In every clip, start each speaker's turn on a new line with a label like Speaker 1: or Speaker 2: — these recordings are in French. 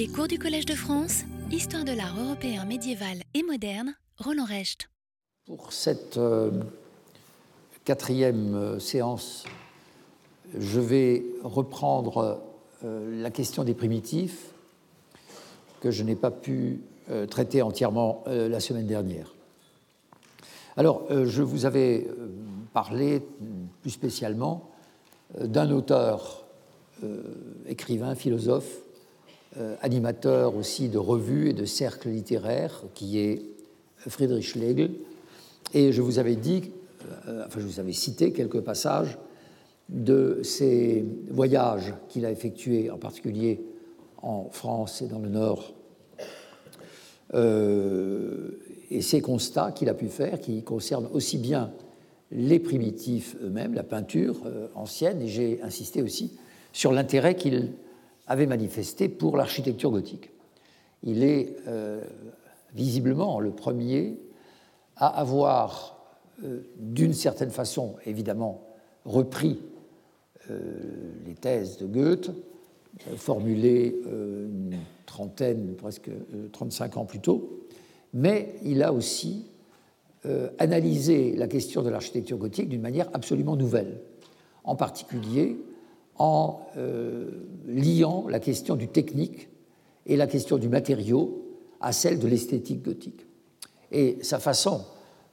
Speaker 1: Les cours du Collège de France, Histoire de l'art européen médiéval et moderne, Roland Recht.
Speaker 2: Pour cette euh, quatrième euh, séance, je vais reprendre euh, la question des primitifs que je n'ai pas pu traiter entièrement la semaine dernière. Alors, je vous avais parlé plus spécialement d'un auteur, écrivain, philosophe, animateur aussi de revues et de cercles littéraires, qui est Friedrich Schlegel. Et je vous avais dit, euh, enfin je vous avais cité quelques passages de ses voyages qu'il a effectués, en particulier en France et dans le Nord, euh, et ses constats qu'il a pu faire, qui concernent aussi bien les primitifs eux-mêmes, la peinture ancienne, et j'ai insisté aussi sur l'intérêt qu'il avait manifesté pour l'architecture gothique. Il est euh, visiblement le premier à avoir, euh, d'une certaine façon, évidemment, repris euh, les thèses de Goethe, formulées une trentaine, presque 35 ans plus tôt, mais il a aussi analysé la question de l'architecture gothique d'une manière absolument nouvelle, en particulier en euh, liant la question du technique et la question du matériau à celle de l'esthétique gothique. Et sa façon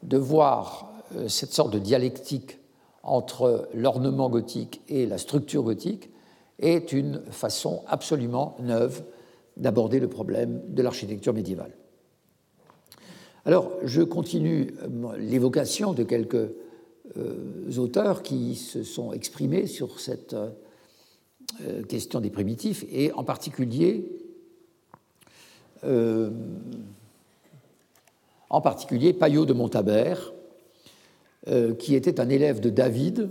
Speaker 2: de voir euh, cette sorte de dialectique entre l'ornement gothique et la structure gothique est une façon absolument neuve d'aborder le problème de l'architecture médiévale. Alors, je continue euh, l'évocation de quelques auteurs qui se sont exprimés sur cette question des primitifs, et en particulier, euh, en particulier Payot de Montabert, euh, qui était un élève de David,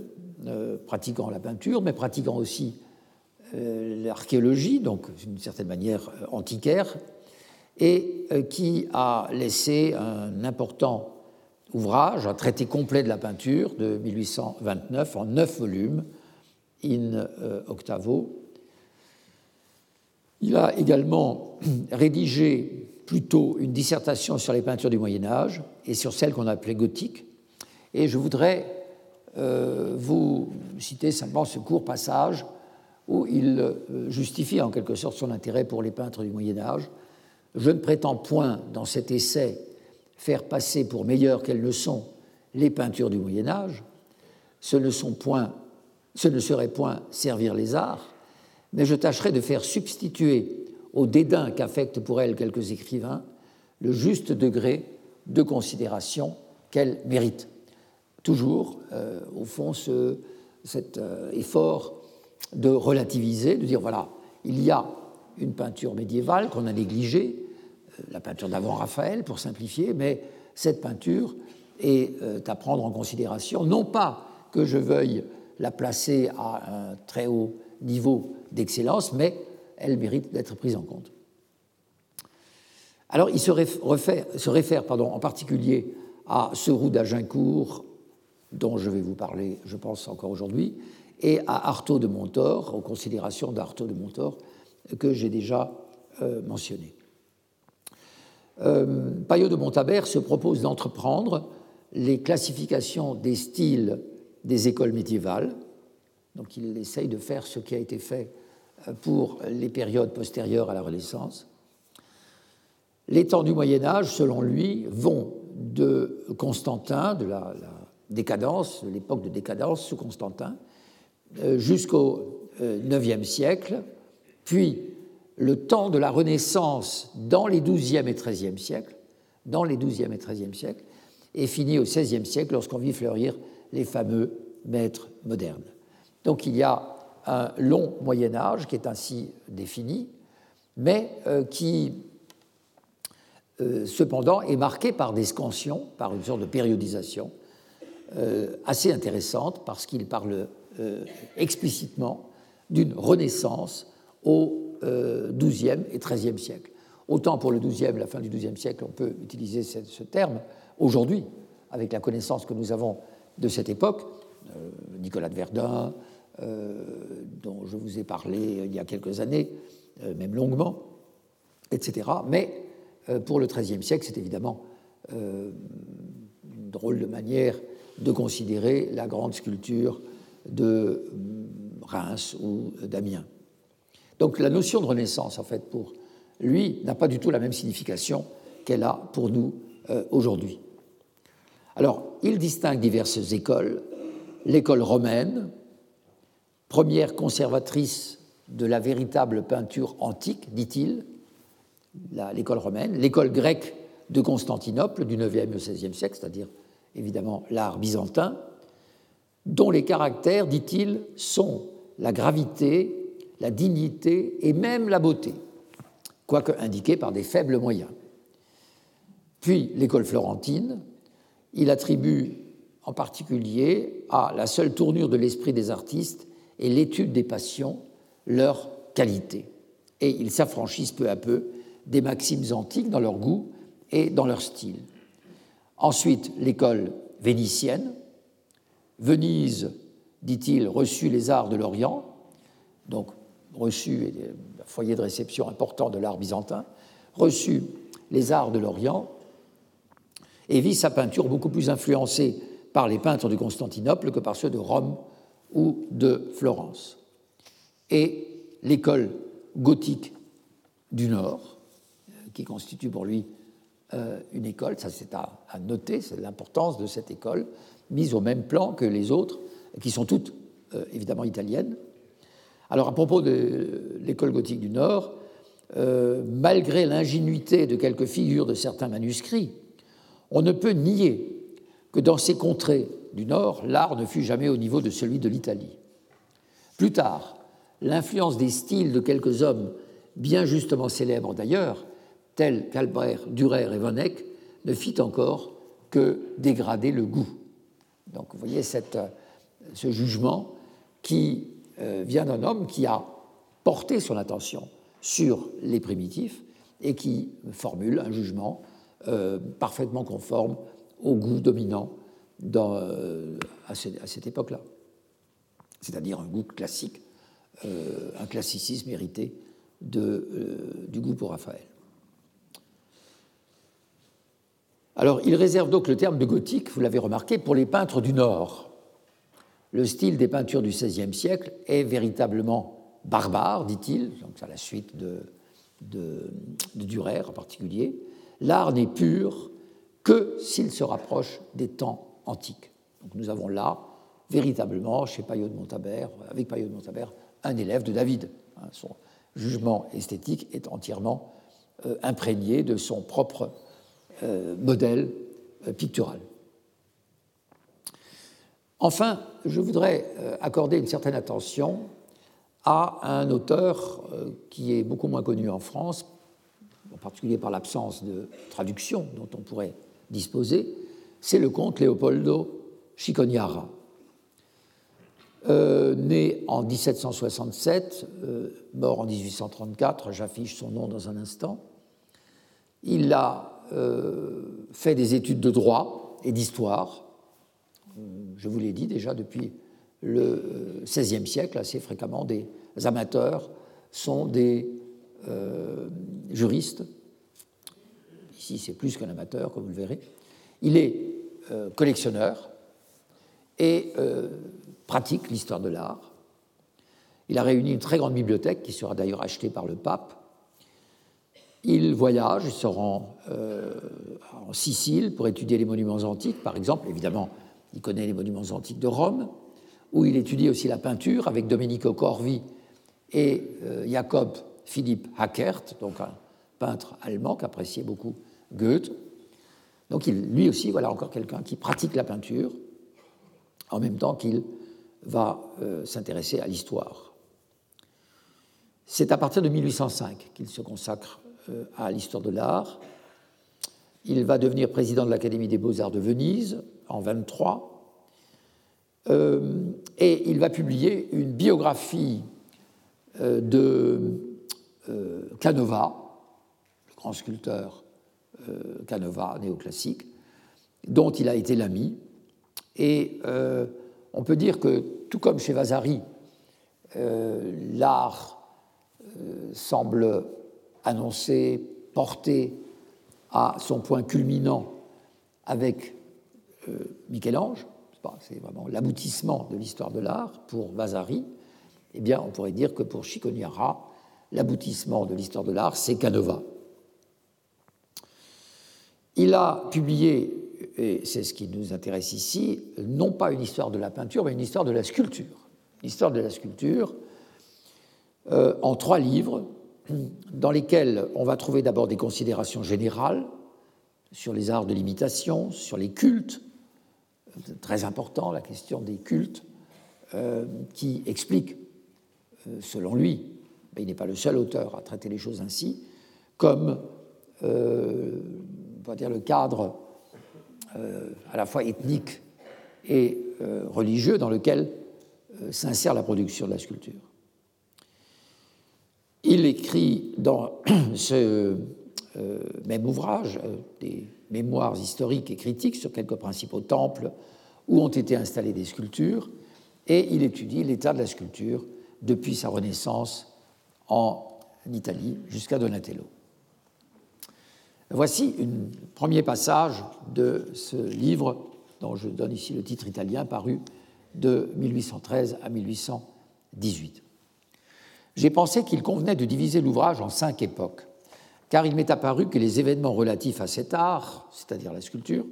Speaker 2: pratiquant la peinture, mais pratiquant aussi l'archéologie, donc d'une certaine manière antiquaire, et qui a laissé un important ouvrage, un traité complet de la peinture de 1829 en neuf volumes, in euh, octavo. Il a également rédigé plutôt une dissertation sur les peintures du Moyen Âge et sur celles qu'on appelait gothiques. Et je voudrais euh, vous citer simplement ce court passage où il euh, justifie en quelque sorte son intérêt pour les peintres du Moyen Âge. Je ne prétends point dans cet essai faire passer pour meilleures qu'elles ne sont les peintures du Moyen Âge. Ce ne sont point ce ne serait point servir les arts, mais je tâcherai de faire substituer au dédain qu'affectent pour elle quelques écrivains le juste degré de considération qu'elle mérite. Toujours, euh, au fond, ce, cet euh, effort de relativiser, de dire voilà, il y a une peinture médiévale qu'on a négligée, euh, la peinture d'avant Raphaël pour simplifier, mais cette peinture est à prendre en considération, non pas que je veuille la placer à un très haut niveau d'excellence, mais elle mérite d'être prise en compte. Alors, il se, réfère, pardon, en particulier à ce roux d'Agincourt, dont je vais vous parler, je pense, encore aujourd'hui, et à Artaud de Montor, aux considérations d'Artaud de Montor, que j'ai déjà euh, mentionné. Euh, Payot de Montabert se propose d'entreprendre les classifications des styles des écoles médiévales. Donc il essaye de faire ce qui a été fait euh, pour les périodes postérieures à la Renaissance. Les temps du Moyen Âge, selon lui, vont de Constantin, de la, décadence, de l'époque de décadence sous Constantin, euh, jusqu'au IXe euh, siècle, puis le temps de la Renaissance dans les XIIe et XIIIe siècles, dans les XIIe et XIIIe siècles, et fini au XVIe siècle lorsqu'on vit fleurir les fameux maîtres modernes. Donc il y a un long Moyen Âge qui est ainsi défini, mais euh, qui euh, cependant est marqué par des scansions, par une sorte de périodisation euh, assez intéressante parce qu'il parle explicitement d'une renaissance au XIIe et XIIIe siècle. Autant pour le XIIe, la fin du XIIe siècle, on peut utiliser ce terme aujourd'hui, avec la connaissance que nous avons de cette époque, euh, Nicolas de Verdun, euh, dont je vous ai parlé il y a quelques années, euh, même longuement, etc. Mais pour le XIIIe siècle, c'est évidemment une drôle de manière de considérer la grande sculpture de Reims ou d'Amiens. Donc la notion de Renaissance, en fait, pour lui, n'a pas du tout la même signification qu'elle a pour nous euh, aujourd'hui. Alors, il distingue diverses écoles. L'école romaine, première conservatrice de la véritable peinture antique, dit-il, l'école romaine, l'école grecque de Constantinople du IXe au XVIe siècle, c'est-à-dire évidemment l'art byzantin, dont les caractères, dit-il, sont la gravité, la dignité et même la beauté, quoique indiqués par des faibles moyens. Puis l'école florentine, il attribue en particulier à la seule tournure de l'esprit des artistes et l'étude des passions leur qualité. Et ils s'affranchissent peu à peu des maximes antiques dans leur goût et dans leur style. Ensuite, l'école vénitienne. Venise, dit-il, reçut les arts de l'Orient, donc reçu, un foyer de réception important de l'art byzantin, reçut les arts de l'Orient et vit sa peinture beaucoup plus influencée par les peintres de Constantinople que par ceux de Rome ou de Florence. Et l'école gothique du Nord, qui constitue pour lui euh, une école, ça c'est à, noter, c'est l'importance de cette école, mise au même plan que les autres, qui sont toutes euh, évidemment italiennes, alors à propos de l'école gothique du Nord, euh, malgré l'ingénuité de quelques figures de certains manuscrits, on ne peut nier que dans ces contrées du Nord, l'art ne fut jamais au niveau de celui de l'Italie. Plus tard, l'influence des styles de quelques hommes bien justement célèbres d'ailleurs, tels qu'Albert Dürer et Von Eyck, ne fit encore que dégrader le goût. Donc vous voyez cette, ce jugement qui euh, vient d'un homme qui a porté son attention sur les primitifs et qui formule un jugement euh, parfaitement conforme au goût dominant euh, à, cette époque-là. C'est-à-dire un goût classique, un classicisme hérité du goût pour Raphaël. Alors, il réserve donc le terme de gothique, vous l'avez remarqué, pour les peintres du Nord, le style des peintures du XVIe siècle est véritablement barbare, dit-il, donc à la suite de, de, Durer en particulier. L'art n'est pur que s'il se rapproche des temps antiques. Nous avons là, véritablement, chez Payot de Montabert, avec Payot de Montabert, un élève de David. Hein, son jugement esthétique est entièrement euh, imprégné de son propre euh, modèle euh, pictural. Enfin, je voudrais accorder une certaine attention à un auteur qui est beaucoup moins connu en France, en particulier par l'absence de traduction dont on pourrait disposer, c'est le comte Leopoldo Chicognara. Euh, né en 1767, mort en 1834, j'affiche son nom dans un instant, il a fait des études de droit et d'histoire je vous l'ai dit déjà depuis le XVIe siècle, assez fréquemment, des amateurs sont des euh, juristes. Ici, c'est plus qu'un amateur, comme vous le verrez. Il est euh, collectionneur et euh, pratique l'histoire de l'art. Il a réuni une très grande bibliothèque qui sera d'ailleurs achetée par le pape. Il voyage, il se rend en Sicile pour étudier les monuments antiques, par exemple, évidemment il connaît les monuments antiques de Rome, où il étudie aussi la peinture avec Domenico Corvi et Jacob Philipp Hackert, donc un peintre allemand qu'appréciait beaucoup Goethe. Donc lui aussi, voilà encore quelqu'un qui pratique la peinture en même temps qu'il va euh, s'intéresser à l'histoire. C'est à partir de 1805 qu'il se consacre euh, à l'histoire de l'art. Il va devenir président de l'Académie des beaux-arts de Venise en 23. Euh, et il va publier une biographie euh, de Canova, le grand sculpteur Canova néoclassique, dont il a été l'ami. Et on peut dire que, tout comme chez Vasari, l'art semble annoncé, porté à son point culminant avec euh, Michel-Ange, c'est vraiment l'aboutissement de l'histoire de l'art pour Vasari, eh bien, on pourrait dire que pour Chicognara, l'aboutissement de l'histoire de l'art, c'est Canova. Il a publié, et c'est ce qui nous intéresse ici, non pas une histoire de la peinture, mais une histoire de la sculpture. L'histoire de la sculpture euh, en trois livres, dans lesquels on va trouver d'abord des considérations générales sur les arts de l'imitation, sur les cultes, très important, la question des cultes, euh, qui explique, euh, selon lui, il n'est pas le seul auteur à traiter les choses ainsi, comme euh, on dire le cadre à la fois ethnique et religieux dans lequel s'insère la production de la sculpture. Il écrit dans ce même ouvrage des mémoires historiques et critiques sur quelques principaux temples où ont été installées des sculptures, et il étudie l'état de la sculpture depuis sa renaissance en Italie jusqu'à Donatello. Voici un premier passage de ce livre dont je donne ici le titre italien paru de 1813 à 1818. J'ai pensé qu'il convenait de diviser l'ouvrage en cinq époques car il m'est apparu que les événements relatifs à cet art, c'est-à-dire la sculpture,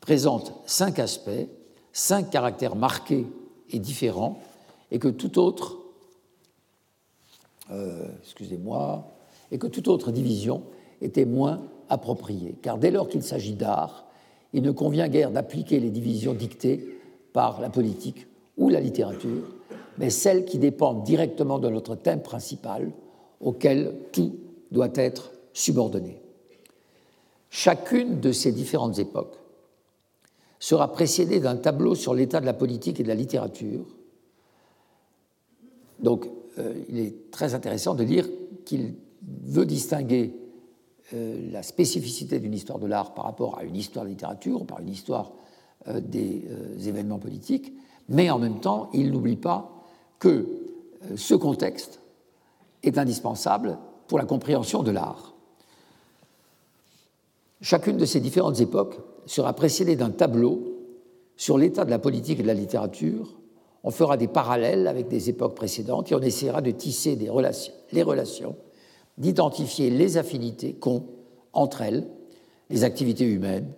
Speaker 2: présentent cinq aspects, cinq caractères marqués et différents, et que tout autre, euh, excusez-moi, et que toute autre division était moins appropriée. Car dès lors qu'il s'agit d'art, il ne convient guère d'appliquer les divisions dictées par la politique ou la littérature, mais celles qui dépendent directement de notre thème principal, auquel tout doit être subordonnée. Chacune de ces différentes époques sera précédée d'un tableau sur l'état de la politique et de la littérature. Donc, il est très intéressant de dire qu'il veut distinguer euh, la spécificité d'une histoire de l'art par rapport à une histoire de littérature par une histoire euh, des événements politiques, mais en même temps, il n'oublie pas que ce contexte est indispensable pour la compréhension de l'art. Chacune de ces différentes époques sera précédée d'un tableau sur l'état de la politique et de la littérature. On fera des parallèles avec des époques précédentes et on essaiera de tisser les relations, d'identifier les affinités qu'ont entre elles les activités humaines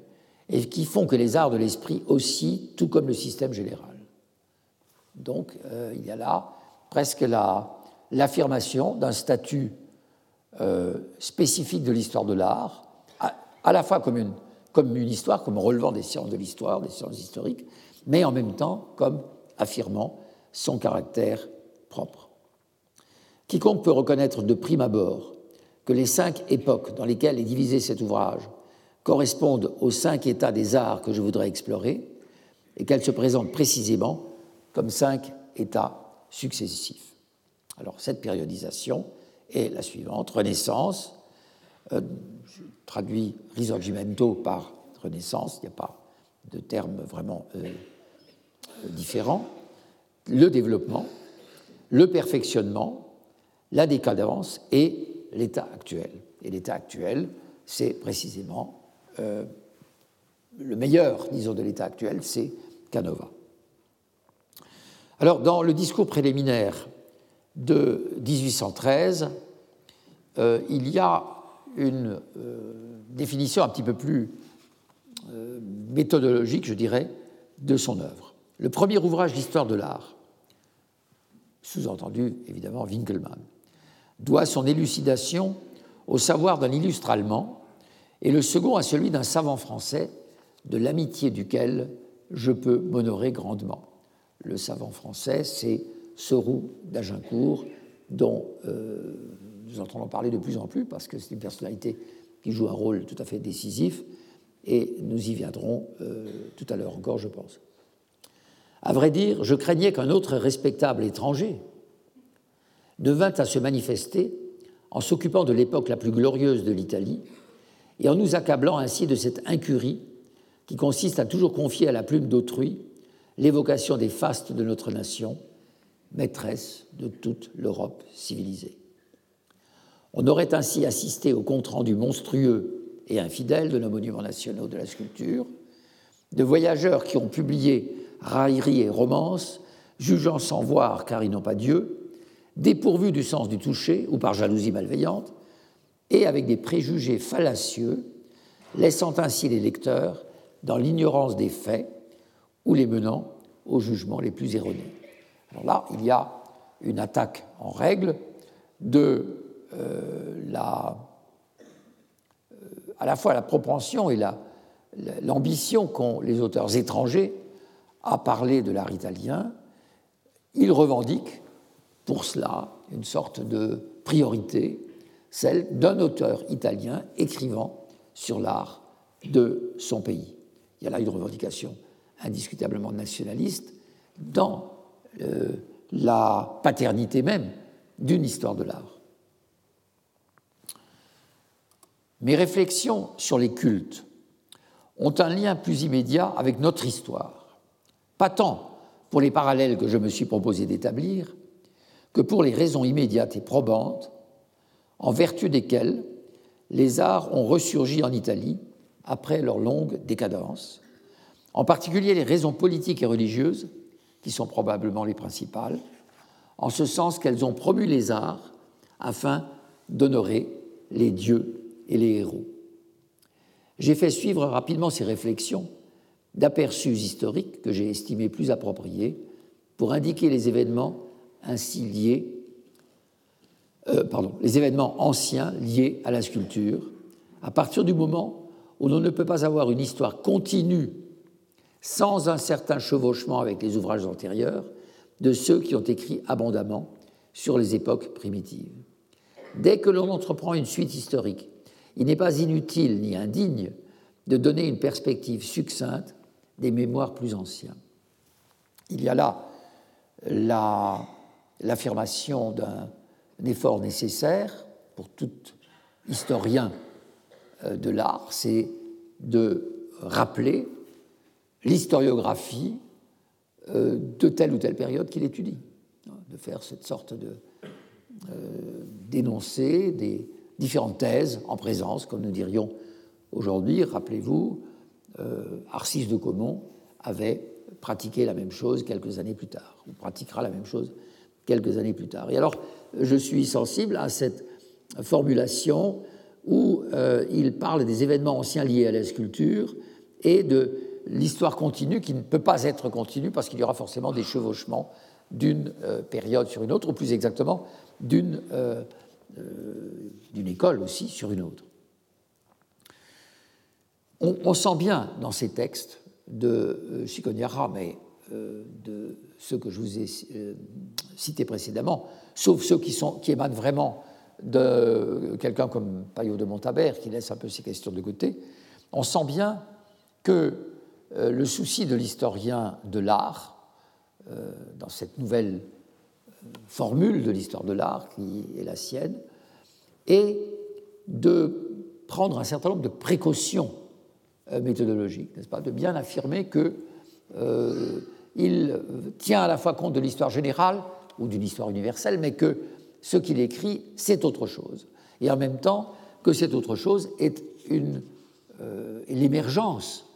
Speaker 2: et qui font que les arts de l'esprit aussi, tout comme le système général. Donc euh, il y a là presque l'affirmation d'un statut euh, spécifique de l'histoire de l'art à la fois comme une histoire, comme relevant des sciences de l'histoire, des sciences historiques, mais en même temps comme affirmant son caractère propre. Quiconque peut reconnaître de prime abord que les cinq époques dans lesquelles est divisé cet ouvrage correspondent aux cinq états des arts que je voudrais explorer, et qu'elles se présentent précisément comme cinq états successifs. Alors cette périodisation est la suivante. Renaissance, euh, traduit Risorgimento par Renaissance, il n'y a pas de terme vraiment euh, euh, différent, le développement, le perfectionnement, la décadence et l'état actuel. Et l'état actuel, c'est précisément le meilleur, disons, de l'état actuel, c'est Canova. Alors, dans le discours préliminaire de 1813, il y a une euh, définition un petit peu plus euh, méthodologique, je dirais, de son œuvre. Le premier ouvrage d'histoire de l'art, sous-entendu évidemment Winkelmann, doit son élucidation au savoir d'un illustre allemand et le second à celui d'un savant français de l'amitié duquel je peux m'honorer grandement. Le savant français, c'est Seroux d'Agincourt, dont euh, nous entendons parler de plus en plus parce que c'est une personnalité qui joue un rôle tout à fait décisif et nous y viendrons euh, tout à l'heure encore, je pense. À vrai dire, je craignais qu'un autre respectable étranger ne vînt à se manifester en s'occupant de l'époque la plus glorieuse de l'Italie et en nous accablant ainsi de cette incurie qui consiste à toujours confier à la plume d'autrui l'évocation des fastes de notre nation, maîtresse de toute l'Europe civilisée. On aurait ainsi assisté au compte-rendu monstrueux et infidèle de nos monuments nationaux de la sculpture, de voyageurs qui ont publié railleries et romances, jugeant sans voir car ils n'ont pas Dieu, dépourvus du sens du toucher ou par jalousie malveillante, et avec des préjugés fallacieux, laissant ainsi les lecteurs dans l'ignorance des faits ou les menant aux jugements les plus erronés. Alors là, il y a une attaque en règle de euh, la, euh, à la fois la propension et l'ambition qu'ont les auteurs étrangers à parler de l'art italien. Ils revendiquent pour cela une sorte de priorité, celle d'un auteur italien écrivant sur l'art de son pays. Il y a là une revendication indiscutablement nationaliste dans euh, la paternité même d'une histoire de l'art. Mes réflexions sur les cultes ont un lien plus immédiat avec notre histoire, pas tant pour les parallèles que je me suis proposé d'établir, que pour les raisons immédiates et probantes, en vertu desquelles les arts ont ressurgi en Italie après leur longue décadence, en particulier les raisons politiques et religieuses, qui sont probablement les principales, en ce sens qu'elles ont promu les arts afin d'honorer les dieux et les héros. J'ai fait suivre rapidement ces réflexions d'aperçus historiques que j'ai estimés plus appropriés pour indiquer les événements ainsi liés, euh, les événements anciens liés à la sculpture, à partir du moment où l'on ne peut pas avoir une histoire continue sans un certain chevauchement avec les ouvrages antérieurs de ceux qui ont écrit abondamment sur les époques primitives. Dès que l'on entreprend une suite historique, il n'est pas inutile ni indigne de donner une perspective succincte des mémoires plus anciens. Il y a là l'affirmation d'un effort nécessaire pour tout historien euh, de l'art, c'est de rappeler l'historiographie euh, de telle ou telle période qu'il étudie, de faire cette sorte de euh, d'énoncer des différentes thèses en présence, comme nous dirions aujourd'hui. Rappelez-vous, Arcis de Caumont avait pratiqué la même chose quelques années plus tard, ou pratiquera la même chose quelques années plus tard. Et alors, je suis sensible à cette formulation où il parle des événements anciens liés à la sculpture et de l'histoire continue qui ne peut pas être continue parce qu'il y aura forcément des chevauchements d'une euh, période sur une autre, ou plus exactement d'une euh, euh, école aussi sur une autre. On, sent bien dans ces textes de Chiconiara, mais de ceux que je vous ai cités précédemment, sauf ceux qui, sont, qui émanent vraiment de quelqu'un comme Payot de Montabert, qui laisse un peu ces questions de côté, on sent bien que euh, le souci de l'historien de l'art, euh, dans cette nouvelle euh, formule de l'histoire de l'art qui est la sienne, est de prendre un certain nombre de précautions méthodologiques, n'est-ce pas, de bien affirmer que il tient à la fois compte de l'histoire générale ou d'une histoire universelle, mais que ce qu'il écrit, c'est autre chose. Et en même temps, que cette autre chose est l'émergence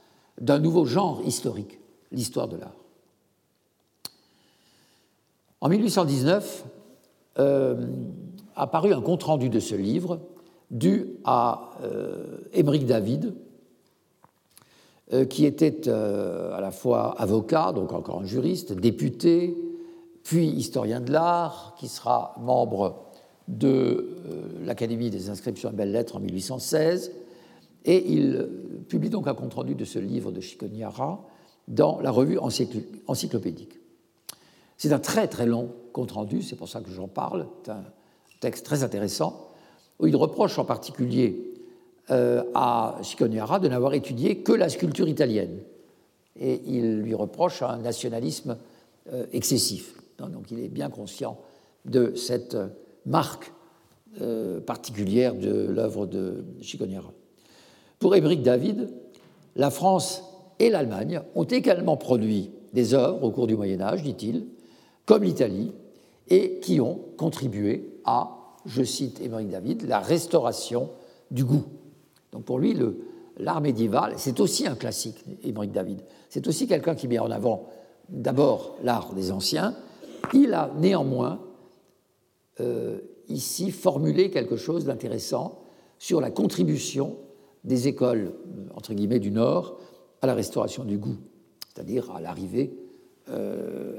Speaker 2: d'un nouveau genre historique, l'histoire de l'art. En 1819, euh, a paru un compte-rendu de ce livre dû à euh, Émeric David, euh, qui était à la fois avocat, donc encore un juriste, député, puis historien de l'art, qui sera membre de l'Académie des inscriptions et belles-lettres en 1816, et il publie donc un compte-rendu de ce livre de Chiconiara dans la revue encyclopédique. C'est un très très long compte-rendu, c'est pour ça que j'en parle, c'est un texte très intéressant, où il reproche en particulier euh, à Chiconiara de n'avoir étudié que la sculpture italienne. Et il lui reproche un nationalisme euh, excessif. Donc il est bien conscient de cette marque euh, particulière de l'œuvre de Chiconiara. Pour Ébric David, la France et l'Allemagne ont également produit des œuvres au cours du Moyen Âge, dit-il, comme l'Italie, et qui ont contribué à je cite Émeric David, la restauration du goût. Donc pour lui, l'art médiéval, c'est aussi un classique, Émeric David. C'est aussi quelqu'un qui met en avant d'abord l'art des anciens. Il a néanmoins euh, ici formulé quelque chose d'intéressant sur la contribution des écoles, entre guillemets, du Nord à la restauration du goût, c'est-à-dire à l'arrivée euh,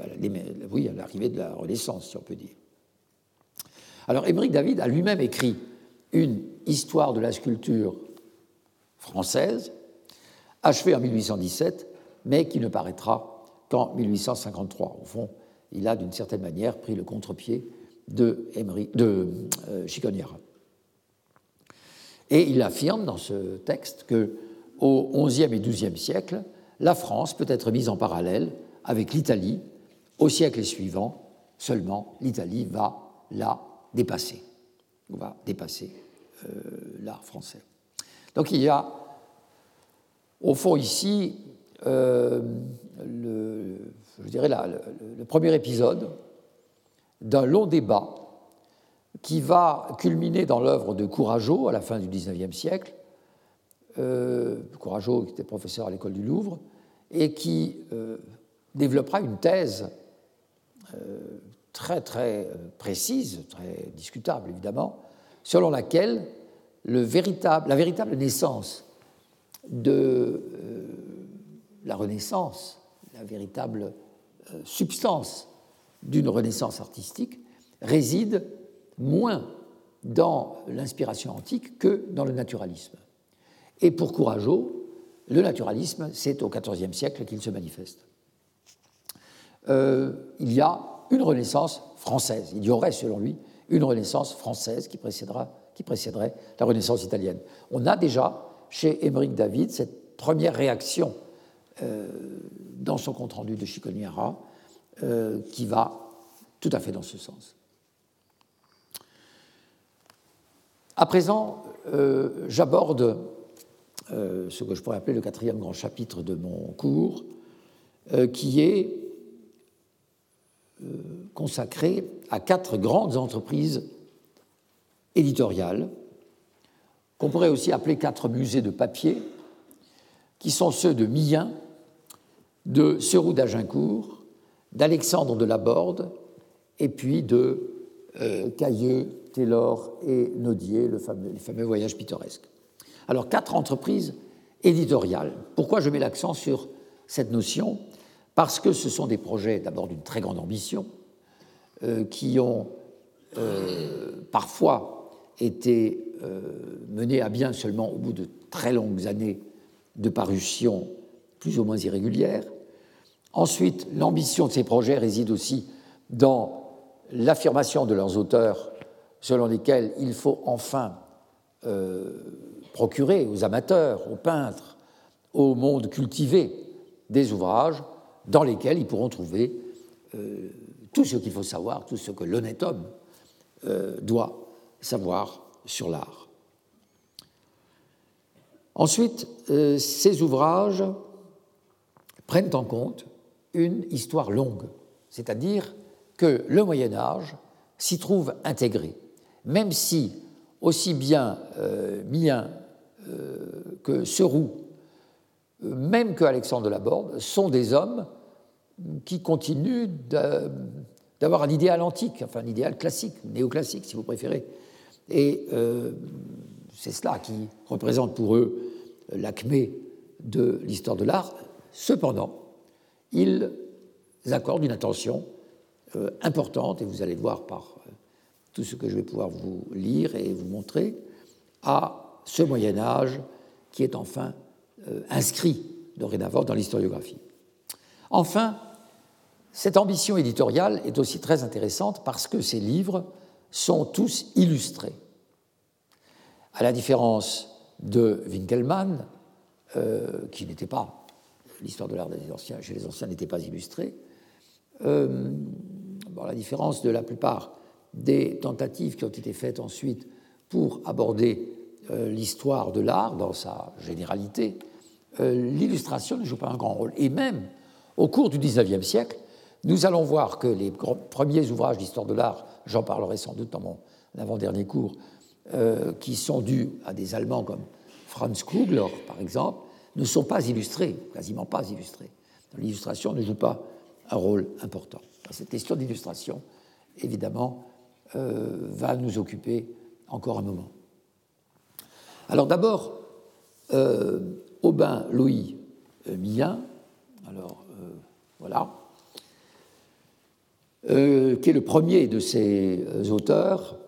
Speaker 2: oui, à l'arrivée de la Renaissance, si on peut dire. Alors, Émeric David a lui-même écrit une histoire de la sculpture française, achevée en 1817, mais qui ne paraîtra qu'en 1853. Au fond, il a d'une certaine manière pris le contre-pied de, de euh, Et il affirme dans ce texte que au XIe et XIIe siècle, la France peut être mise en parallèle avec l'Italie. Au siècle suivant, seulement, l'Italie va la dépasser, va dépasser euh, l'art français. Donc il y a, au fond, ici, euh, le, premier épisode d'un long débat qui va culminer dans l'œuvre de Courageau à la fin du XIXe siècle. Euh, Courageau, qui était professeur à l'école du Louvre, et qui développera une thèse euh, très très précise, très discutable évidemment, selon laquelle la véritable naissance de euh, la Renaissance, la véritable euh, substance d'une Renaissance artistique réside moins dans l'inspiration antique que dans le naturalisme. Et pour Courageau, le naturalisme, c'est au XIVe siècle qu'il se manifeste. Euh, il y a une Renaissance française. Il y aurait, selon lui, une Renaissance française qui, précédera, qui précéderait la Renaissance italienne. On a déjà, chez Émeric David, cette première réaction euh, dans son compte-rendu de Chicognara euh, qui va tout à fait dans ce sens. À présent, j'aborde ce que je pourrais appeler le quatrième grand chapitre de mon cours, qui est euh, consacré à quatre grandes entreprises éditoriales, qu'on pourrait aussi appeler quatre musées de papier, qui sont ceux de Millen, de Seroux d'Agincourt, d'Alexandre de Laborde, et puis de euh, Cailleux, Taylor et Naudier, le fameux, les fameux voyages pittoresques. Alors, quatre entreprises éditoriales. Pourquoi je mets l'accent sur cette notion? Parce que ce sont des projets d'abord d'une très grande ambition, euh, qui ont euh, parfois été euh, menés à bien seulement au bout de très longues années de parution plus ou moins irrégulières. Ensuite, l'ambition de ces projets réside aussi dans l'affirmation de leurs auteurs selon lesquels il faut enfin procurer aux amateurs, aux peintres, au monde cultivé des ouvrages dans lesquels ils pourront trouver euh, tout ce qu'il faut savoir, tout ce que l'honnête homme euh, doit savoir sur l'art. Ensuite, euh, ces ouvrages prennent en compte une histoire longue, c'est-à-dire que le Moyen Âge s'y trouve intégré, même si aussi bien Mien que Seroux, même que Alexandre de Laborde, sont des hommes qui continue d'avoir un idéal antique, enfin un idéal classique, néoclassique si vous préférez. Et euh, c'est cela qui représente pour eux l'acmé de l'histoire de l'art. Cependant, ils accordent une attention euh, importante, et vous allez le voir par euh, tout ce que je vais pouvoir vous lire et vous montrer, à ce Moyen Âge qui est enfin inscrit dorénavant dans l'historiographie. Enfin, cette ambition éditoriale est aussi très intéressante parce que ces livres sont tous illustrés. À la différence de Winkelmann, euh, qui n'était pas, l'histoire de l'art des anciens, chez les anciens n'était pas illustrée, euh, la différence de la plupart des tentatives qui ont été faites ensuite pour aborder euh, l'histoire de l'art dans sa généralité, l'illustration ne joue pas un grand rôle. Et même au cours du XIXe siècle, nous allons voir que les premiers ouvrages d'histoire de l'art, j'en parlerai sans doute dans mon l'avant-dernier cours, euh, qui sont dus à des Allemands comme Franz Kugler, par exemple, ne sont pas illustrés, quasiment pas illustrés. L'illustration ne joue pas un rôle important. Cette question d'illustration, évidemment, euh, va nous occuper encore un moment. Alors d'abord, euh, Aubin Louis Millin, alors voilà, qui est le premier de ces auteurs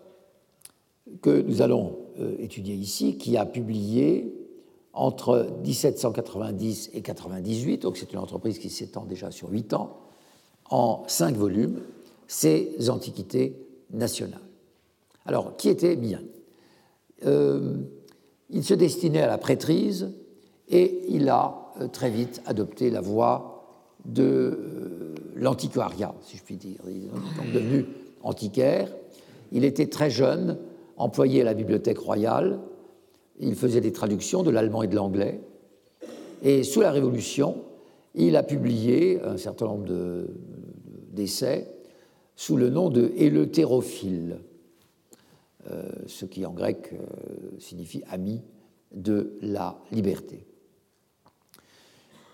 Speaker 2: que nous allons étudier ici, qui a publié entre 1790 et 98, donc c'est une entreprise qui s'étend déjà sur huit ans, en cinq volumes, ces antiquités nationales. Alors, qui était bien euh, Il se destinait à la prêtrise et il a euh, très vite adopté la voie de euh, l'antiquariat, si je puis dire. Il est devenu antiquaire. Il était très jeune, employé à la Bibliothèque royale, il faisait des traductions de l'allemand et de l'anglais. Et sous la Révolution, il a publié un certain nombre d'essais sous le nom de Éleutérophile, euh, ce qui en grec euh, signifie ami de la liberté.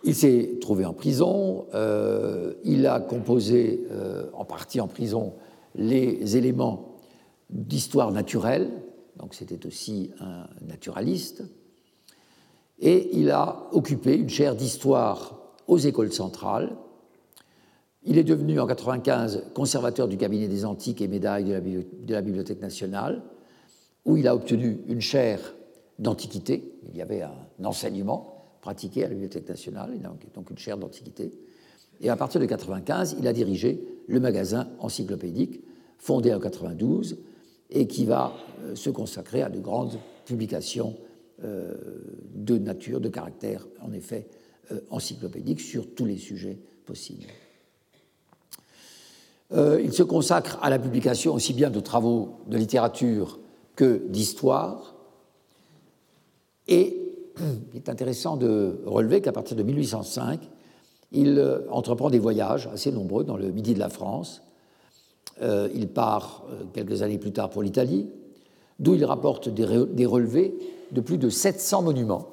Speaker 2: Il s'est trouvé en prison, euh, il a composé en partie en prison les éléments d'histoire naturelle, donc c'était aussi un naturaliste, et il a occupé une chaire d'histoire aux écoles centrales. Il est devenu en 1995 conservateur du cabinet des antiques et médailles de la Bibliothèque nationale, où il a obtenu une chaire d'antiquité. Il y avait un enseignement pratiqué à la Bibliothèque nationale, donc une chaire d'antiquité. Et à partir de 1995, il a dirigé le magasin encyclopédique, fondé en 1992, et qui va euh, se consacrer à de grandes publications euh, de nature, de caractère, en effet, euh, encyclopédique sur tous les sujets possibles. il se consacre à la publication aussi bien de travaux de littérature que d'histoire. Et il est intéressant de relever qu'à partir de 1805, il entreprend des voyages assez nombreux dans le midi de la France, euh, il part euh, quelques années plus tard pour l'Italie, d'où il rapporte des, relevés de plus de 700 monuments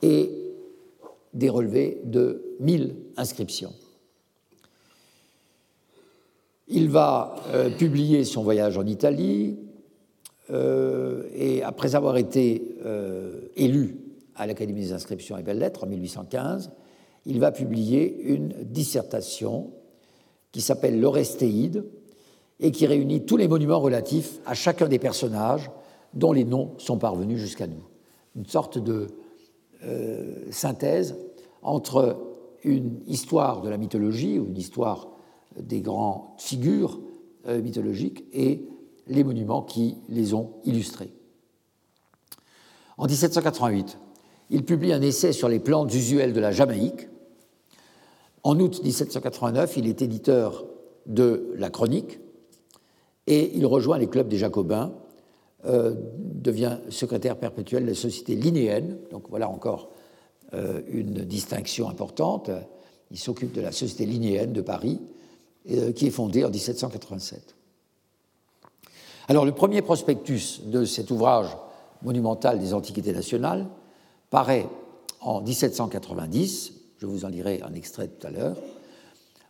Speaker 2: et des relevés de 1000 inscriptions. Il va euh, publier son voyage en Italie et après avoir été élu à l'Académie des inscriptions et belles-lettres en 1815, il va publier une dissertation qui s'appelle l'Orestéide, et qui réunit tous les monuments relatifs à chacun des personnages dont les noms sont parvenus jusqu'à nous. Une sorte de euh, synthèse entre une histoire de la mythologie ou une histoire des grandes figures euh, mythologiques et les monuments qui les ont illustrés. En 1788, il publie un essai sur les plantes usuelles de la Jamaïque. En août 1789, il est éditeur de la Chronique, et il rejoint les clubs des Jacobins, euh, devient secrétaire perpétuel de la Société linéenne, donc voilà encore euh, une distinction importante. Il s'occupe de la Société linéenne de Paris, euh, qui est fondée en 1787. Alors le premier prospectus de cet ouvrage monumental des Antiquités nationales paraît en 1790, je vous en lirai un extrait tout à l'heure,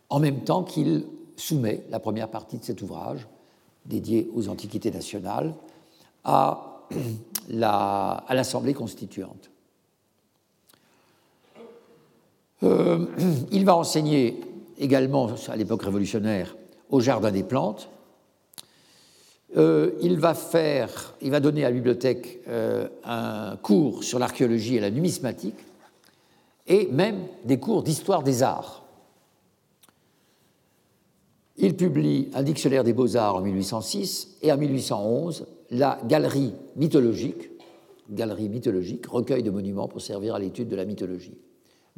Speaker 2: en même temps qu'il soumet la première partie de cet ouvrage dédié aux antiquités nationales à l'Assemblée constituante. Euh, il va enseigner également, à l'époque révolutionnaire, au Jardin des Plantes. Euh, il, va faire, il va donner à la bibliothèque euh, un cours sur l'archéologie et la numismatique, et même des cours d'histoire des arts. Il publie un dictionnaire des beaux-arts en 1806 et en 1811 la Galerie mythologique, galerie mythologique, recueil de monuments pour servir à l'étude de la mythologie,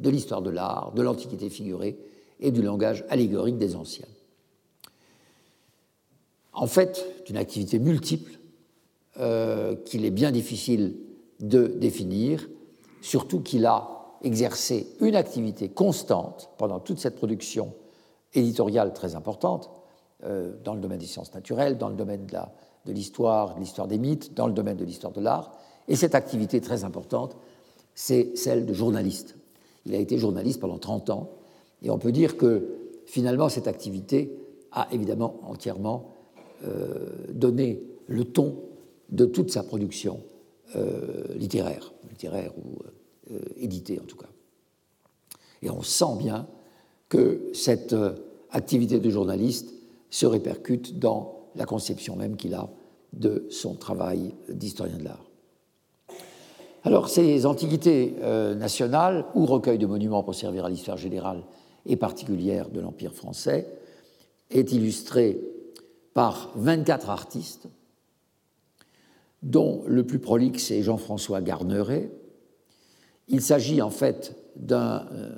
Speaker 2: de l'histoire de l'art, de l'antiquité figurée et du langage allégorique des anciens. En fait, c'est une activité multiple euh, qu'il est bien difficile de définir, surtout qu'il a exercé une activité constante pendant toute cette production éditoriale très importante euh, dans le domaine des sciences naturelles, dans le domaine de l'histoire, de l'histoire des mythes, dans le domaine de l'histoire de l'art. Et cette activité très importante, c'est celle de journaliste. Il a été journaliste pendant 30 ans, et on peut dire que finalement cette activité a évidemment entièrement donné le ton de toute sa production euh, littéraire, littéraire ou euh, éditée en tout cas. Et on sent bien que cette activité de journaliste se répercute dans la conception même qu'il a de son travail d'historien de l'art. Alors, ces antiquités euh, nationales ou recueils de monuments pour servir à l'histoire générale et particulière de l'Empire français est illustré par 24 artistes, dont le plus prolixe est Jean-François Garneret. Il s'agit en fait d'un euh,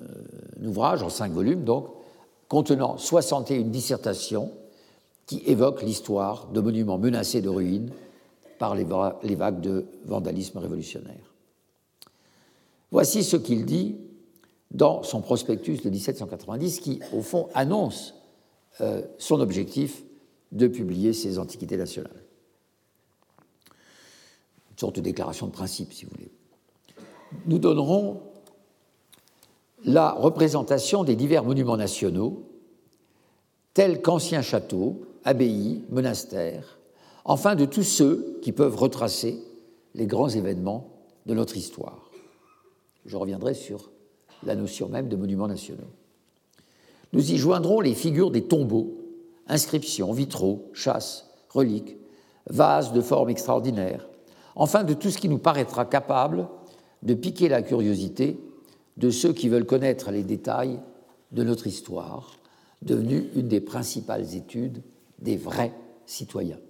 Speaker 2: ouvrage en cinq volumes, donc, contenant 61 dissertations qui évoquent l'histoire de monuments menacés de ruines par les, vagues de vandalisme révolutionnaire. Voici ce qu'il dit dans son prospectus de 1790 qui, au fond, annonce euh, son objectif de publier ces antiquités nationales. Une sorte de déclaration de principe, si vous voulez. Nous donnerons la représentation des divers monuments nationaux, tels qu'anciens châteaux, abbayes, monastères, enfin de tous ceux qui peuvent retracer les grands événements de notre histoire. Je reviendrai sur la notion même de monuments nationaux. Nous y joindrons les figures des tombeaux, inscriptions, vitraux, chasses, reliques, vases de forme extraordinaire, enfin de tout ce qui nous paraîtra capable de piquer la curiosité de ceux qui veulent connaître les détails de notre histoire, devenue une des principales études des vrais citoyens.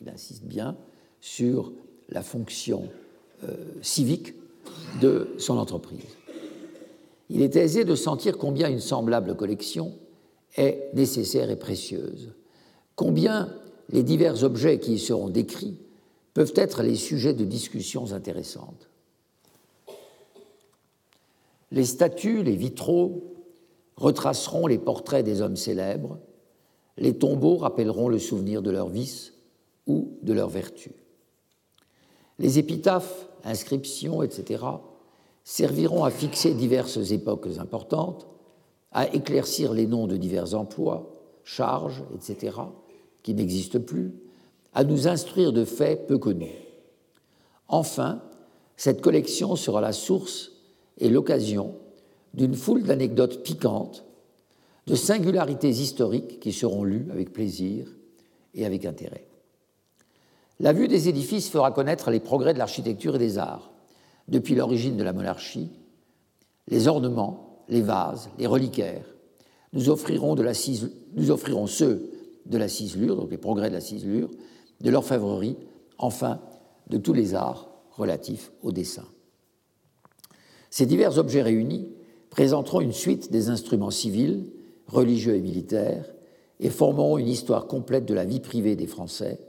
Speaker 2: il insiste bien sur la fonction euh, civique de son entreprise. Il est aisé de sentir combien une semblable collection est nécessaire et précieuse, combien les divers objets qui y seront décrits peuvent être les sujets de discussions intéressantes? Les statues, les vitraux retraceront les portraits des hommes célèbres, les tombeaux rappelleront le souvenir de leurs vices ou de leurs vertus. Les épitaphes inscriptions, etc., serviront à fixer diverses époques importantes, à éclaircir les noms de divers emplois, charges, etc., qui n'existent plus, à nous instruire de faits peu connus. Enfin, cette collection sera la source et l'occasion d'une foule d'anecdotes piquantes, de singularités historiques qui seront lues avec plaisir et avec intérêt. La vue des édifices fera connaître les progrès de l'architecture et des arts, depuis l'origine de la monarchie, les ornements, les vases, les reliquaires. Nous offrirons, ceux de la ciselure, donc les progrès de la ciselure, de l'orfèvrerie, enfin de tous les arts relatifs au dessin. Ces divers objets réunis présenteront une suite des instruments civils, religieux et militaires, et formeront une histoire complète de la vie privée des Français,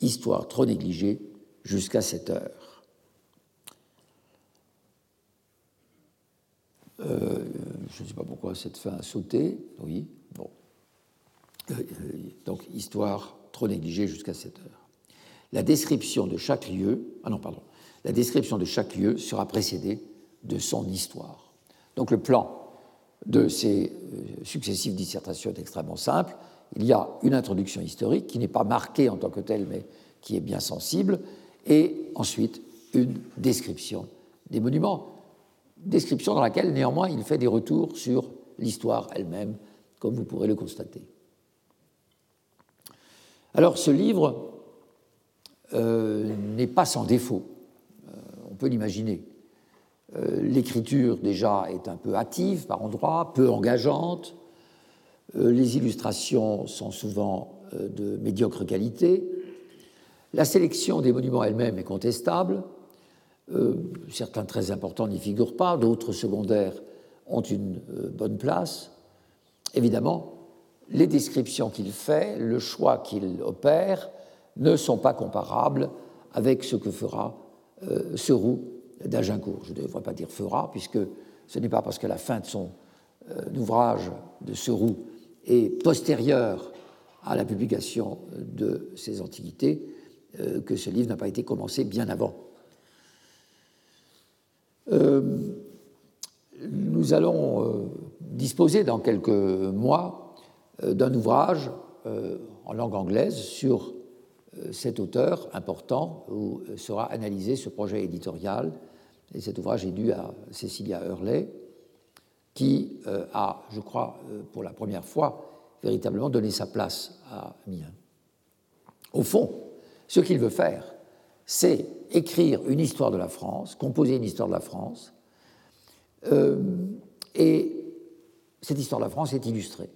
Speaker 2: histoire trop négligée jusqu'à cette heure. Euh, je ne sais pas pourquoi cette fin a sauté. Oui, bon. Euh, euh, donc, histoire trop négligée jusqu'à cette heure. La description de chaque lieu, ah non, pardon, la description de chaque lieu sera précédée de son histoire. Donc, le plan de ces successives dissertations est extrêmement simple il y a une introduction historique qui n'est pas marquée en tant que telle, mais qui est bien sensible, et ensuite une description des monuments, description dans laquelle néanmoins il fait des retours sur l'histoire elle-même, comme vous pourrez le constater. Alors ce livre euh, n'est pas sans défaut, euh, on peut l'imaginer. Euh, l'écriture déjà est un peu hâtive par endroits, peu engageante, les illustrations sont souvent de médiocre qualité. La sélection des monuments elle-même est contestable. Euh, certains très importants n'y figurent pas, d'autres secondaires ont une bonne place. Évidemment, les descriptions qu'il fait, le choix qu'il opère, ne sont pas comparables avec ce que fera ce roux d'Agincourt. Je ne devrais pas dire fera, puisque ce n'est pas parce qu'à la fin de son ouvrage de roux est postérieure à la publication de ces antiquités euh, que ce livre n'a pas été commencé bien avant. Nous allons disposer dans quelques mois d'un ouvrage en langue anglaise sur cet auteur important où sera analysé ce projet éditorial. Et cet ouvrage est dû à Cecilia Hurley, qui a, je crois, pour la première fois, véritablement donné sa place à Mien. Au fond, ce qu'il veut faire, c'est écrire une histoire de la France, composer une histoire de la France, euh, et cette histoire de la France est illustrée.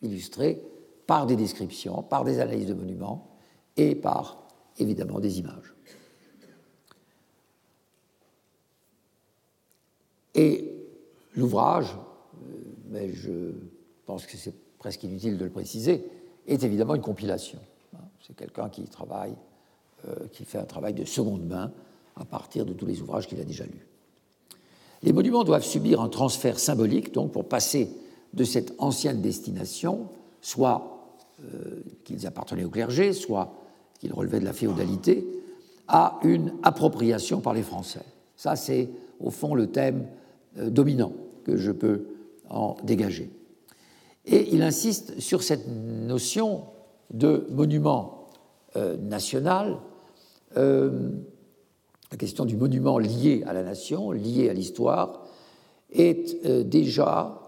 Speaker 2: Illustrée par des descriptions, par des analyses de monuments et par, évidemment, des images. Et l'ouvrage, euh, mais je pense que c'est presque inutile de le préciser, est évidemment une compilation. C'est quelqu'un qui travaille, qui fait un travail de seconde main à partir de tous les ouvrages qu'il a déjà lus. Les monuments doivent subir un transfert symbolique, donc pour passer de cette ancienne destination, soit euh, qu'ils appartenaient au clergé, soit qu'ils relevaient de la féodalité, à une appropriation par les Français. Ça, c'est au fond le thème euh, dominant que je peux en dégager. Et il insiste sur cette notion de monument euh, national, euh, la question du monument lié à la nation, lié à l'histoire, est euh, déjà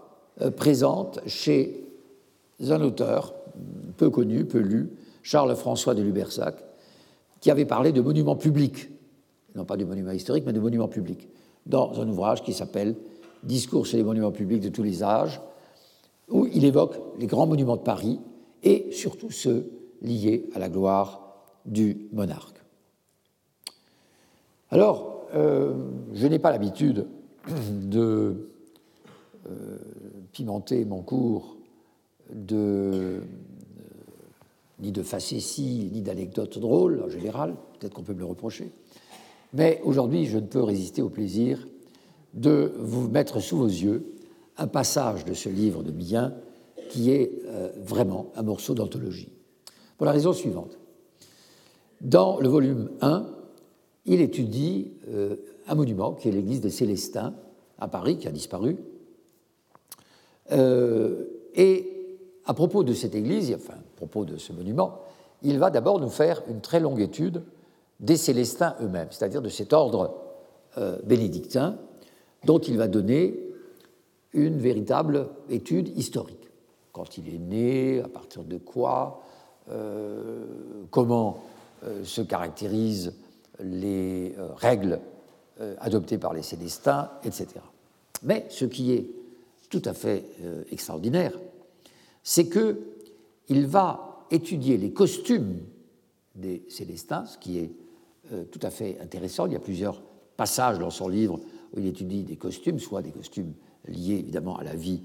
Speaker 2: présente chez un auteur peu connu, peu lu, Charles-François de Lubersac, qui avait parlé de monument public, non pas de monument historique, mais de monument public, dans un ouvrage qui s'appelle Discours sur les monuments publics de tous les âges, où il évoque les grands monuments de Paris et surtout ceux liés à la gloire du monarque. Alors, euh, je n'ai pas l'habitude de euh, pimenter mon cours euh, ni de facéties, ni d'anecdotes drôles en général, peut-être qu'on peut me le reprocher, mais aujourd'hui je ne peux résister au plaisir de vous mettre sous vos yeux un passage de ce livre de Bien qui est vraiment un morceau d'anthologie. Pour la raison suivante. Dans le volume 1, il étudie euh, un monument qui est l'église des Célestins à Paris, qui a disparu. Euh, et à propos de cette église, enfin, à propos de ce monument, il va d'abord nous faire une très longue étude des Célestins eux-mêmes, c'est-à-dire de cet ordre bénédictin dont il va donner une véritable étude historique quand il est né, à partir de quoi, euh, comment euh, se caractérisent les euh, règles adoptées par les Célestins, etc. Mais ce qui est tout à fait extraordinaire, c'est qu'il va étudier les costumes des Célestins, ce qui est tout à fait intéressant. Il y a plusieurs passages dans son livre où il étudie des costumes, soit des costumes liés évidemment à la vie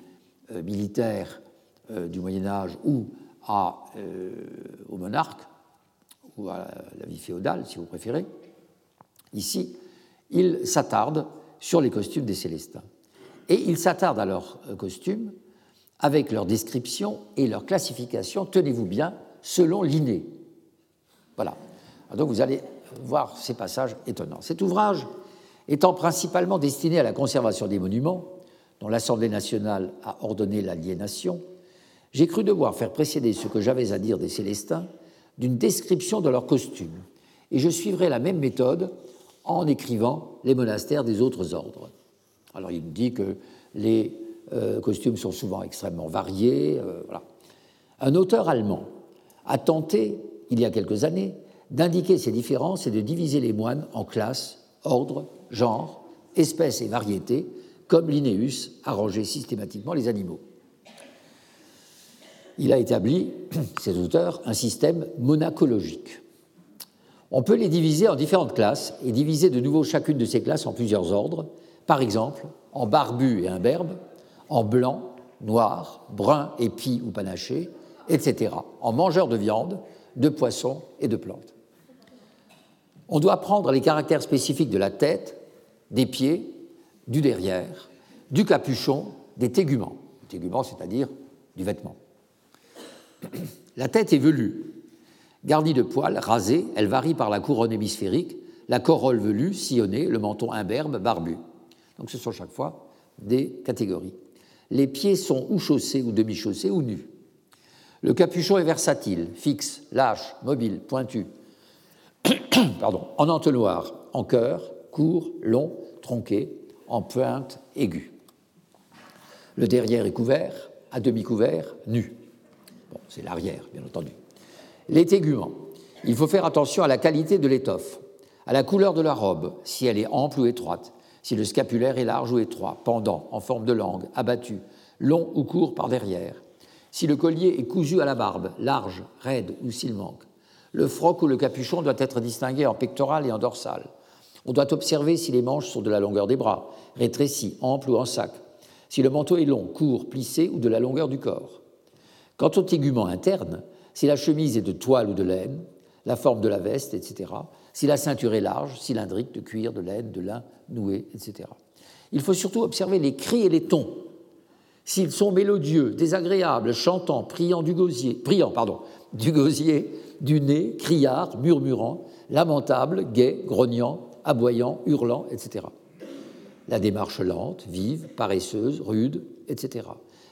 Speaker 2: militaire euh, du Moyen Âge ou euh, au monarque, ou à la vie féodale, si vous préférez. Ici, il s'attarde sur les costumes des Célestins. Et il s'attarde à leurs euh, costumes avec leur description et leur classification, tenez-vous bien, selon Linné. Voilà. Donc vous allez voir ces passages étonnants. Cet ouvrage étant principalement destiné à la conservation des monuments, dont l'Assemblée nationale a ordonné l'aliénation, j'ai cru devoir faire précéder ce que j'avais à dire des Célestins d'une description de leurs costumes, et je suivrai la même méthode en écrivant les monastères des autres ordres. Alors il me dit que les euh, costumes sont souvent extrêmement variés. Euh, Un auteur allemand a tenté, il y a quelques années, d'indiquer ces différences et de diviser les moines en classes, ordres, genres, espèces et variétés, comme Linnaeus a rangé systématiquement les animaux il a établi, ces auteurs, un système monacologique. On peut les diviser en différentes classes et diviser de nouveau chacune de ces classes en plusieurs ordres, par exemple en barbu et imberbe, en blanc, noir, brun, épi ou panaché, etc., en mangeurs de viande, de poissons et de plantes. On doit prendre les caractères spécifiques de la tête, des pieds, du derrière, du capuchon, des téguments, téguments c'est-à-dire du vêtement. La tête est velue, Garnie de poils, rasée, elle varie par la couronne hémisphérique, la corolle velue, sillonnée, le menton imberbe, barbu. Donc ce sont chaque fois des catégories. Les pieds sont ou chaussés ou demi-chaussés ou nus. Le capuchon est versatile, fixe, lâche, mobile, pointu. Pardon, en entonnoir, en cœur, court, long, tronqué, en pointe, aiguë. Le derrière est couvert, à demi couvert, nu. C'est l'arrière, bien entendu. L'étégument. Il faut faire attention à la qualité de l'étoffe, à la couleur de la robe, si elle est ample ou étroite, si le scapulaire est large ou étroit, pendant, en forme de langue, abattu, long ou court par derrière, si le collier est cousu à la barbe, large, raide ou s'il manque. Le froc ou le capuchon doit être distingué en pectoral et en dorsal. On doit observer si les manches sont de la longueur des bras, rétrécies, amples ou en sac, si le manteau est long, court, plissé ou de la longueur du corps. Quant au tégument interne, si la chemise est de toile ou de laine, la forme de la veste, etc., si la ceinture est large, cylindrique, de cuir, de laine, de lin, noué, etc. Il faut surtout observer les cris et les tons. S'ils sont mélodieux, désagréables, chantants, priant du gosier, priant, pardon, du gosier, du nez, criard, murmurant, lamentable, gai, grognant, aboyant, hurlant, etc. La démarche lente, vive, paresseuse, rude, etc.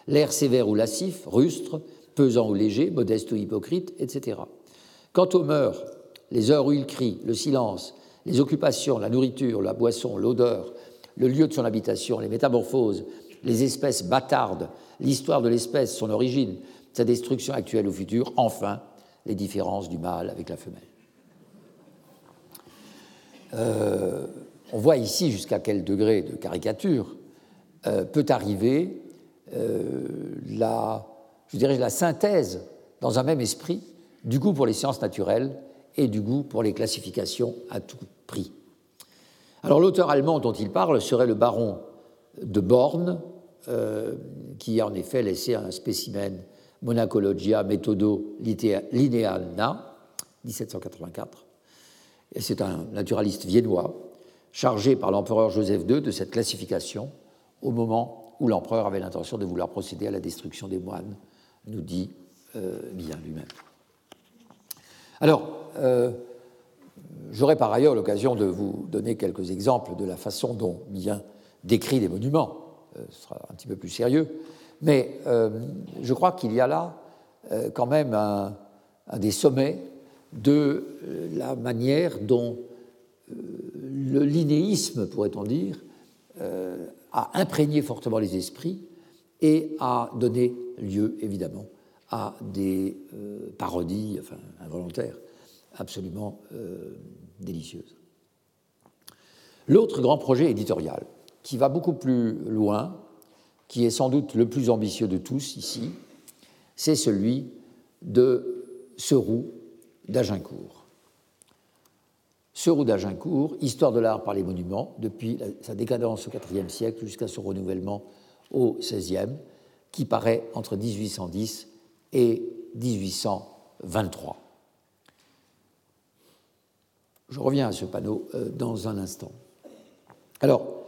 Speaker 2: L'air sévère ou lascif, rustre, pesant ou léger, modeste ou hypocrite, etc. Quant aux mœurs, les heures où il crie, le silence, les occupations, la nourriture, la boisson, l'odeur, le lieu de son habitation, les métamorphoses, les espèces bâtardes, l'histoire de l'espèce, son origine, sa destruction actuelle ou future, enfin, les différences du mâle avec la femelle. Euh, on voit ici jusqu'à quel degré de caricature euh, peut arriver dirais, la synthèse dans un même esprit du goût pour les sciences naturelles et du goût pour les classifications à tout prix. Alors l'auteur allemand dont il parle serait le baron de Born, qui a en effet laissé un spécimen Monacologia Methodo Linealna, 1784. Et c'est un naturaliste viennois chargé par l'empereur Joseph II de cette classification au moment où l'empereur avait l'intention de vouloir procéder à la destruction des moines, nous dit euh, bien lui-même. Alors, euh, j'aurai par ailleurs l'occasion de vous donner quelques exemples de la façon dont Bien décrit les monuments. Euh, ce sera un petit peu plus sérieux. Mais je crois qu'il y a là quand même un, un des sommets de la manière dont le linéisme, pourrait-on dire, a imprégné fortement les esprits et a donné lieu, évidemment, à des euh, parodies, enfin involontaires, absolument euh, délicieuses. L'autre grand projet éditorial, qui va beaucoup plus loin, qui est sans doute le plus ambitieux de tous ici, c'est celui de Seroux d'Agincourt. Ce d'Agincourt, Histoire de l'art par les monuments, depuis sa décadence au IVe siècle jusqu'à son renouvellement au XVIe, qui paraît entre 1810 et 1823. Je reviens à ce panneau euh, dans un instant. Alors,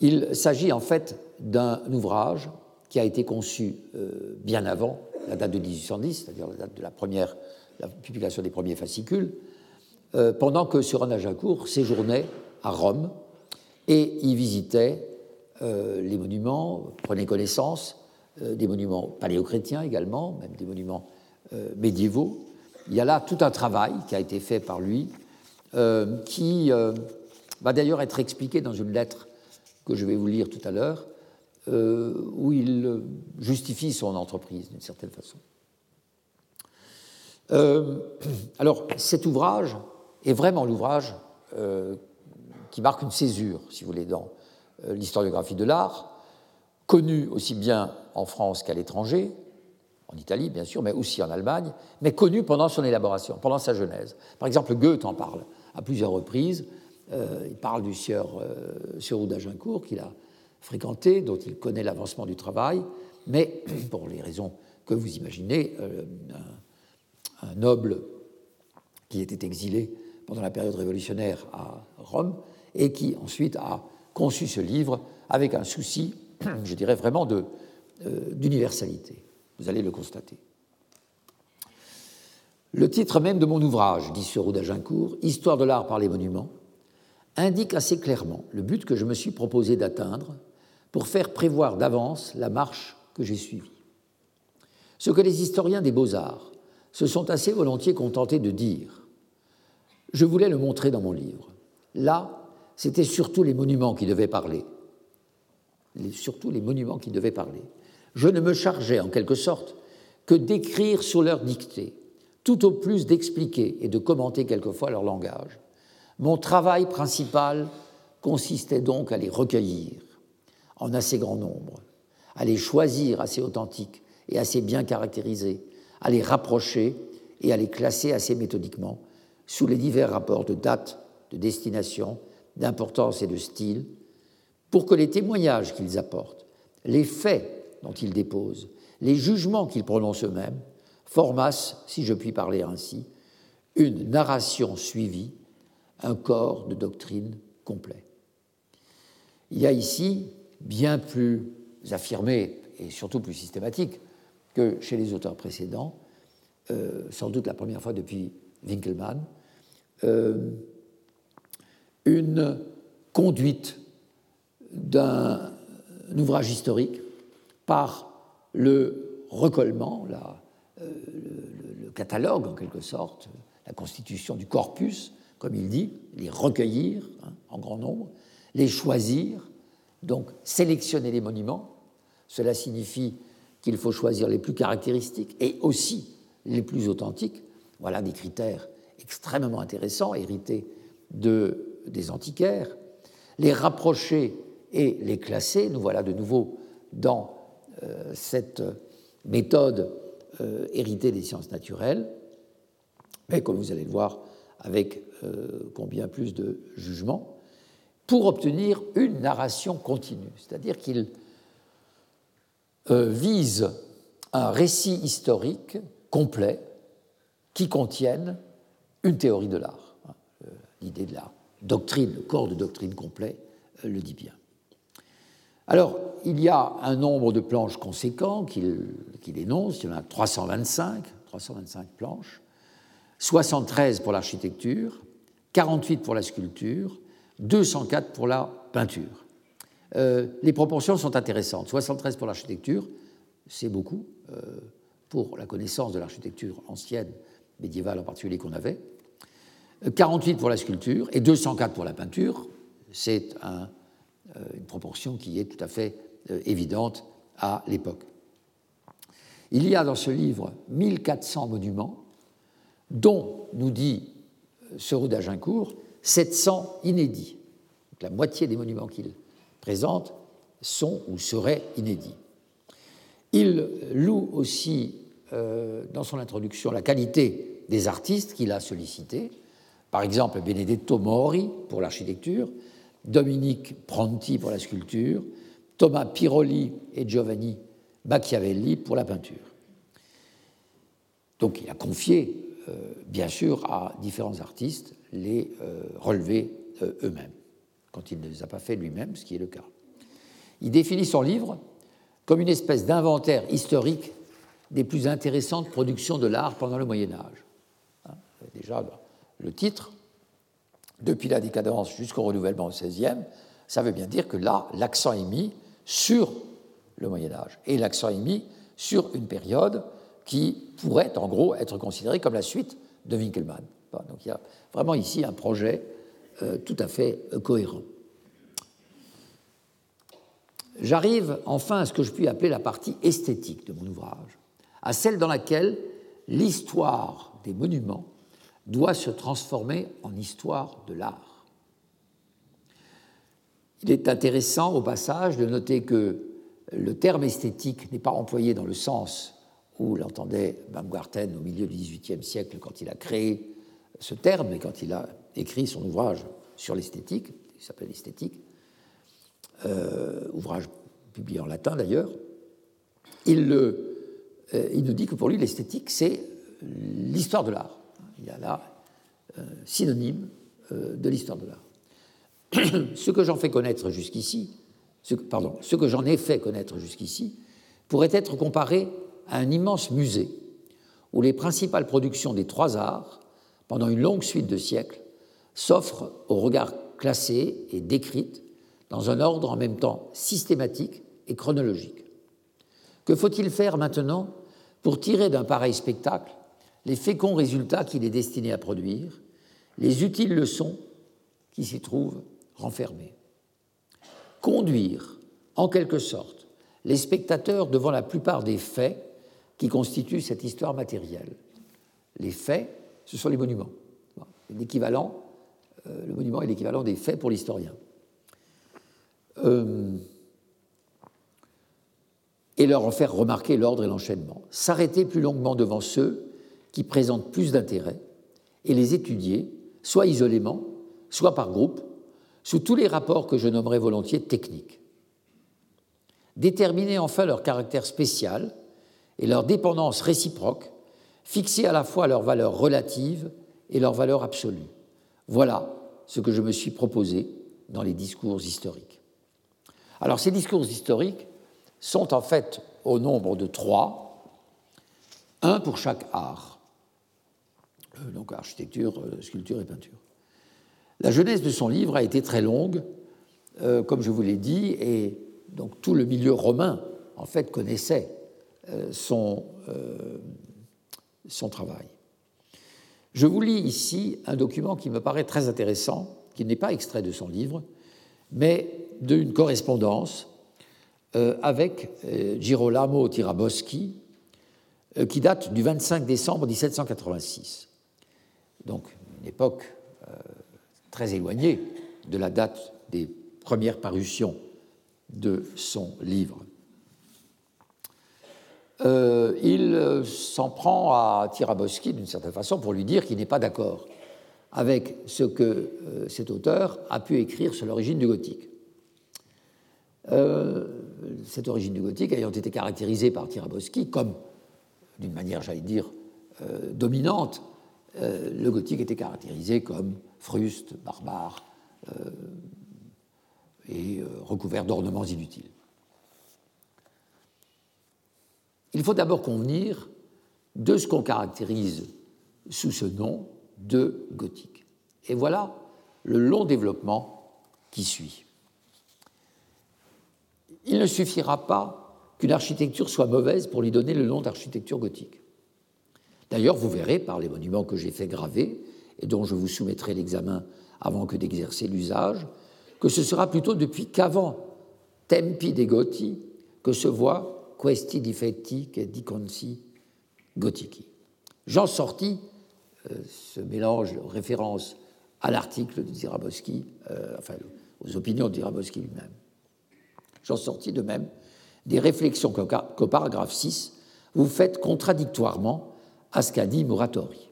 Speaker 2: il s'agit en fait d'un ouvrage qui a été conçu euh, bien avant la date de 1810, c'est-à-dire la date de la première la publication des premiers fascicules, euh, pendant que Suran Agincourt séjournait à Rome et y visitait euh, les monuments, prenait connaissance euh, des monuments paléochrétiens également, même des monuments médiévaux. Il y a là tout un travail qui a été fait par lui, qui va d'ailleurs être expliqué dans une lettre que je vais vous lire tout à l'heure, où il justifie son entreprise d'une certaine façon. alors, cet ouvrage est vraiment l'ouvrage euh, qui marque une césure, si vous voulez, dans euh, l'historiographie de l'art, connu aussi bien en France qu'à l'étranger, en Italie bien sûr, mais aussi en Allemagne, mais connu pendant son élaboration, pendant sa genèse. Par exemple, Goethe en parle à plusieurs reprises. Euh, il parle du sieur, sieur d'Agincourt qu'il a fréquenté, dont il connaît l'avancement du travail, mais pour les raisons que vous imaginez, un, noble qui était exilé pendant la période révolutionnaire à Rome, et qui ensuite a conçu ce livre avec un souci, je dirais vraiment, euh, d'universalité. Vous allez le constater. Le titre même de mon ouvrage, dit Seroux d'Agincourt, Histoire de l'art par les monuments, indique assez clairement le but que je me suis proposé d'atteindre pour faire prévoir d'avance la marche que j'ai suivie. Ce que les historiens des beaux-arts se sont assez volontiers contentés de dire, je voulais le montrer dans mon livre. Là, c'était surtout les monuments qui devaient parler. surtout les monuments qui devaient parler. Je ne me chargeais en quelque sorte que d'écrire sous leur dictée, tout au plus d'expliquer et de commenter quelquefois leur langage. Mon travail principal consistait donc à les recueillir en assez grand nombre, à les choisir assez authentiques et assez bien caractérisés, à les rapprocher et à les classer assez méthodiquement sous les divers rapports de date, de destination, d'importance et de style, pour que les témoignages qu'ils apportent, les faits dont ils déposent, les jugements qu'ils prononcent eux-mêmes, formassent, si je puis parler ainsi, une narration suivie, un corps de doctrine complet. Il y a ici, bien plus affirmé et surtout plus systématique que chez les auteurs précédents, euh, sans doute la première fois depuis Winkelmann, euh, une conduite d'un ouvrage historique par le recollement, euh, le, catalogue en quelque sorte, la constitution du corpus, comme il dit, les recueillir hein, en grand nombre, les choisir, donc sélectionner les monuments. Cela signifie qu'il faut choisir les plus caractéristiques et aussi les plus authentiques. Voilà des critères extrêmement intéressants, hérités de des antiquaires, les rapprocher et les classer. Nous voilà de nouveau dans euh, cette méthode euh, héritée des sciences naturelles, mais comme vous allez le voir, avec euh, combien plus de jugement, pour obtenir une narration continue, c'est-à-dire qu'il vise un récit historique complet qui contienne une théorie de l'art, hein, l'idée de l'art doctrine, le corps de doctrine complet euh, le dit bien. Alors, il y a un nombre de planches conséquents qu'il énonce, il y en a 325, 325 planches, 73 pour l'architecture, 48 pour la sculpture, 204 pour la peinture. Euh, les proportions sont intéressantes. 73 pour l'architecture, c'est beaucoup euh, pour la connaissance de l'architecture ancienne, médiévale en particulier qu'on avait. 48 pour la sculpture et 204 pour la peinture. C'est euh, une proportion qui est tout à fait euh, évidente à l'époque. Il y a dans ce livre 1400 monuments, dont, nous dit euh, Seroux d'Agincourt, 700 inédits. la moitié des monuments qu'il présente sont ou seraient inédits. Il loue aussi dans son introduction la qualité des artistes qu'il a sollicités, par exemple, Benedetto Mori pour l'architecture, Dominique Pronti pour la sculpture, Thomas Piroli et Giovanni Machiavelli pour la peinture. Donc il a confié, euh, bien sûr, à différents artistes les euh, relevés euh, eux-mêmes, quand il ne les a pas fait lui-même, ce qui est le cas. Il définit son livre comme une espèce d'inventaire historique des plus intéressantes productions de l'art pendant le Moyen Âge. Hein, déjà, le titre, depuis la décadence jusqu'au renouvellement au XVIe, ça veut bien dire que là, l'accent est mis sur le Moyen Âge, et l'accent est mis sur une période qui pourrait, en gros, être considérée comme la suite de Winkelmann. Donc il y a vraiment ici un projet euh, tout à fait euh, cohérent. J'arrive enfin à ce que je puis appeler la partie esthétique de mon ouvrage, à celle dans laquelle l'histoire des monuments doit se transformer en histoire de l'art. Il est intéressant au passage de noter que le terme esthétique n'est pas employé dans le sens où l'entendait Baumgarten au milieu du XVIIIe siècle quand il a créé ce terme et quand il a écrit son ouvrage sur l'esthétique, il s'appelle Esthétique, euh, ouvrage publié en latin d'ailleurs. Il, euh, il nous dit que pour lui l'esthétique c'est l'histoire de l'art il y a là euh, synonyme euh, de l'histoire de l'art. ce que j'en ai fait connaître jusqu'ici, pourrait être comparé à un immense musée où les principales productions des trois arts, pendant une longue suite de siècles, s'offrent au regard classé et décrites dans un ordre en même temps systématique et chronologique. Que faut-il faire maintenant pour tirer d'un pareil spectacle les féconds résultats qu'il est destiné à produire, les utiles leçons qui s'y trouvent renfermées Conduire, en quelque sorte, les spectateurs devant la plupart des faits qui constituent cette histoire matérielle. Les faits, ce sont les monuments. L'équivalent, euh, le monument est l'équivalent des faits pour l'historien. Euh, et leur en faire remarquer l'ordre et l'enchaînement. S'arrêter plus longuement devant ceux qui présentent plus d'intérêt et les étudier, soit isolément, soit par groupe, sous tous les rapports que je nommerai volontiers techniques. Déterminer enfin leur caractère spécial et leur dépendance réciproque, fixer à la fois leur valeur relative et leur valeur absolue. Voilà ce que je me suis proposé dans les discours historiques. Alors ces discours historiques sont en fait au nombre de trois, un pour chaque art, donc architecture, euh, sculpture et peinture. La jeunesse de son livre a été très longue, euh, comme je vous l'ai dit, et donc tout le milieu romain en fait connaissait son, son travail. Je vous lis ici un document qui me paraît très intéressant, qui n'est pas extrait de son livre, mais d'une correspondance euh, avec euh, Girolamo Tiraboschi, euh, qui date du 25 décembre 1786. Donc une époque très éloignée de la date des premières parutions de son livre. il s'en prend à Tiraboschi d'une certaine façon pour lui dire qu'il n'est pas d'accord avec ce que cet auteur a pu écrire sur l'origine du gothique. Euh, cette origine du gothique ayant été caractérisée par Tiraboschi comme, d'une manière, j'allais dire, euh, dominante, euh, le gothique était caractérisé comme fruste, barbare et recouvert d'ornements inutiles. Il faut d'abord convenir de ce qu'on caractérise sous ce nom de gothique. Et voilà le long développement qui suit il ne suffira pas qu'une architecture soit mauvaise pour lui donner le nom d'architecture gothique. D'ailleurs, vous verrez par les monuments que j'ai fait graver et dont je vous soumettrai l'examen avant que d'exercer l'usage, que ce sera plutôt depuis qu'avant Tempi de Goti que se voit questi difetti che diconsi gotici. J'en sortis, euh, ce mélange référence à l'article de Ziraboski, euh, enfin aux opinions de Ziraboski lui-même. J'en sortis de même des réflexions qu'au paragraphe 6, vous faites contradictoirement dit Muratori.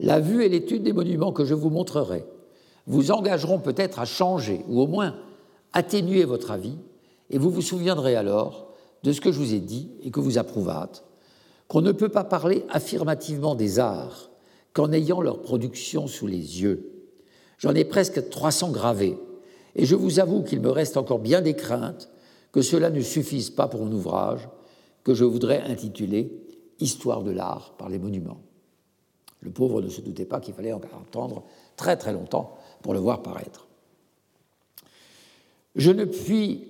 Speaker 2: La vue et l'étude des monuments que je vous montrerai vous engageront peut-être à changer ou au moins atténuer votre avis, et vous vous souviendrez alors de ce que je vous ai dit et que vous approuvâtes, qu'on ne peut pas parler affirmativement des arts qu'en ayant leur production sous les yeux. J'en ai presque 300 gravés, et je vous avoue qu'il me reste encore bien des craintes que cela ne suffise pas pour un ouvrage que je voudrais intituler Histoire de l'art par les monuments. Le pauvre ne se doutait pas qu'il fallait encore attendre très très longtemps pour le voir paraître. Je ne puis,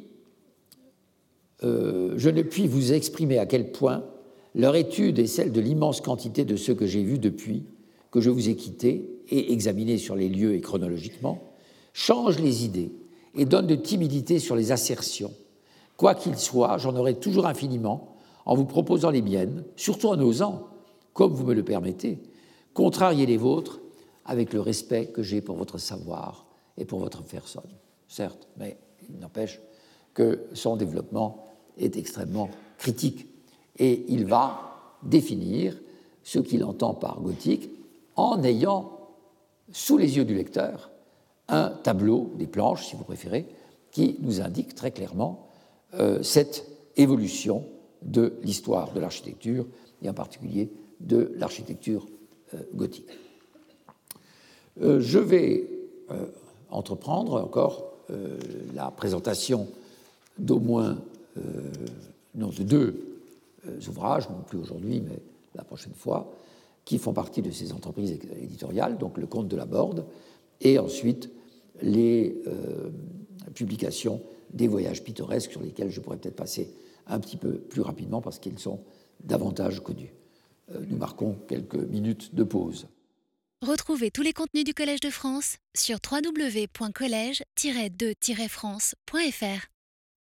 Speaker 2: euh, je ne puis vous exprimer à quel point leur étude est celle de l'immense quantité de ceux que j'ai vus depuis que je vous ai quittés et examinés sur les lieux et chronologiquement, change les idées et donne de timidité sur les assertions. Quoi qu'il soit, j'en aurai toujours infiniment en vous proposant les miennes, surtout en osant, comme vous me le permettez, contrarier les vôtres avec le respect que j'ai pour votre savoir et pour votre personne. Certes, mais il n'empêche que son développement est extrêmement critique et il va définir ce qu'il entend par gothique en ayant sous les yeux du lecteur un tableau, des planches si vous préférez, qui nous indique très clairement euh, cette évolution de l'histoire de l'architecture, et en particulier de l'architecture euh, gothique. Euh, je vais entreprendre encore la présentation d'au moins non, de deux ouvrages, non plus aujourd'hui, mais la prochaine fois, qui font partie de ces entreprises éditoriales, donc le Comte de la Borde, et ensuite les euh, publications des voyages pittoresques sur lesquels je pourrais peut-être passer un petit peu plus rapidement parce qu'ils sont davantage connus. Euh, nous marquons quelques minutes de pause.
Speaker 1: Retrouvez tous les contenus du Collège de France sur www.colège-2-france.fr.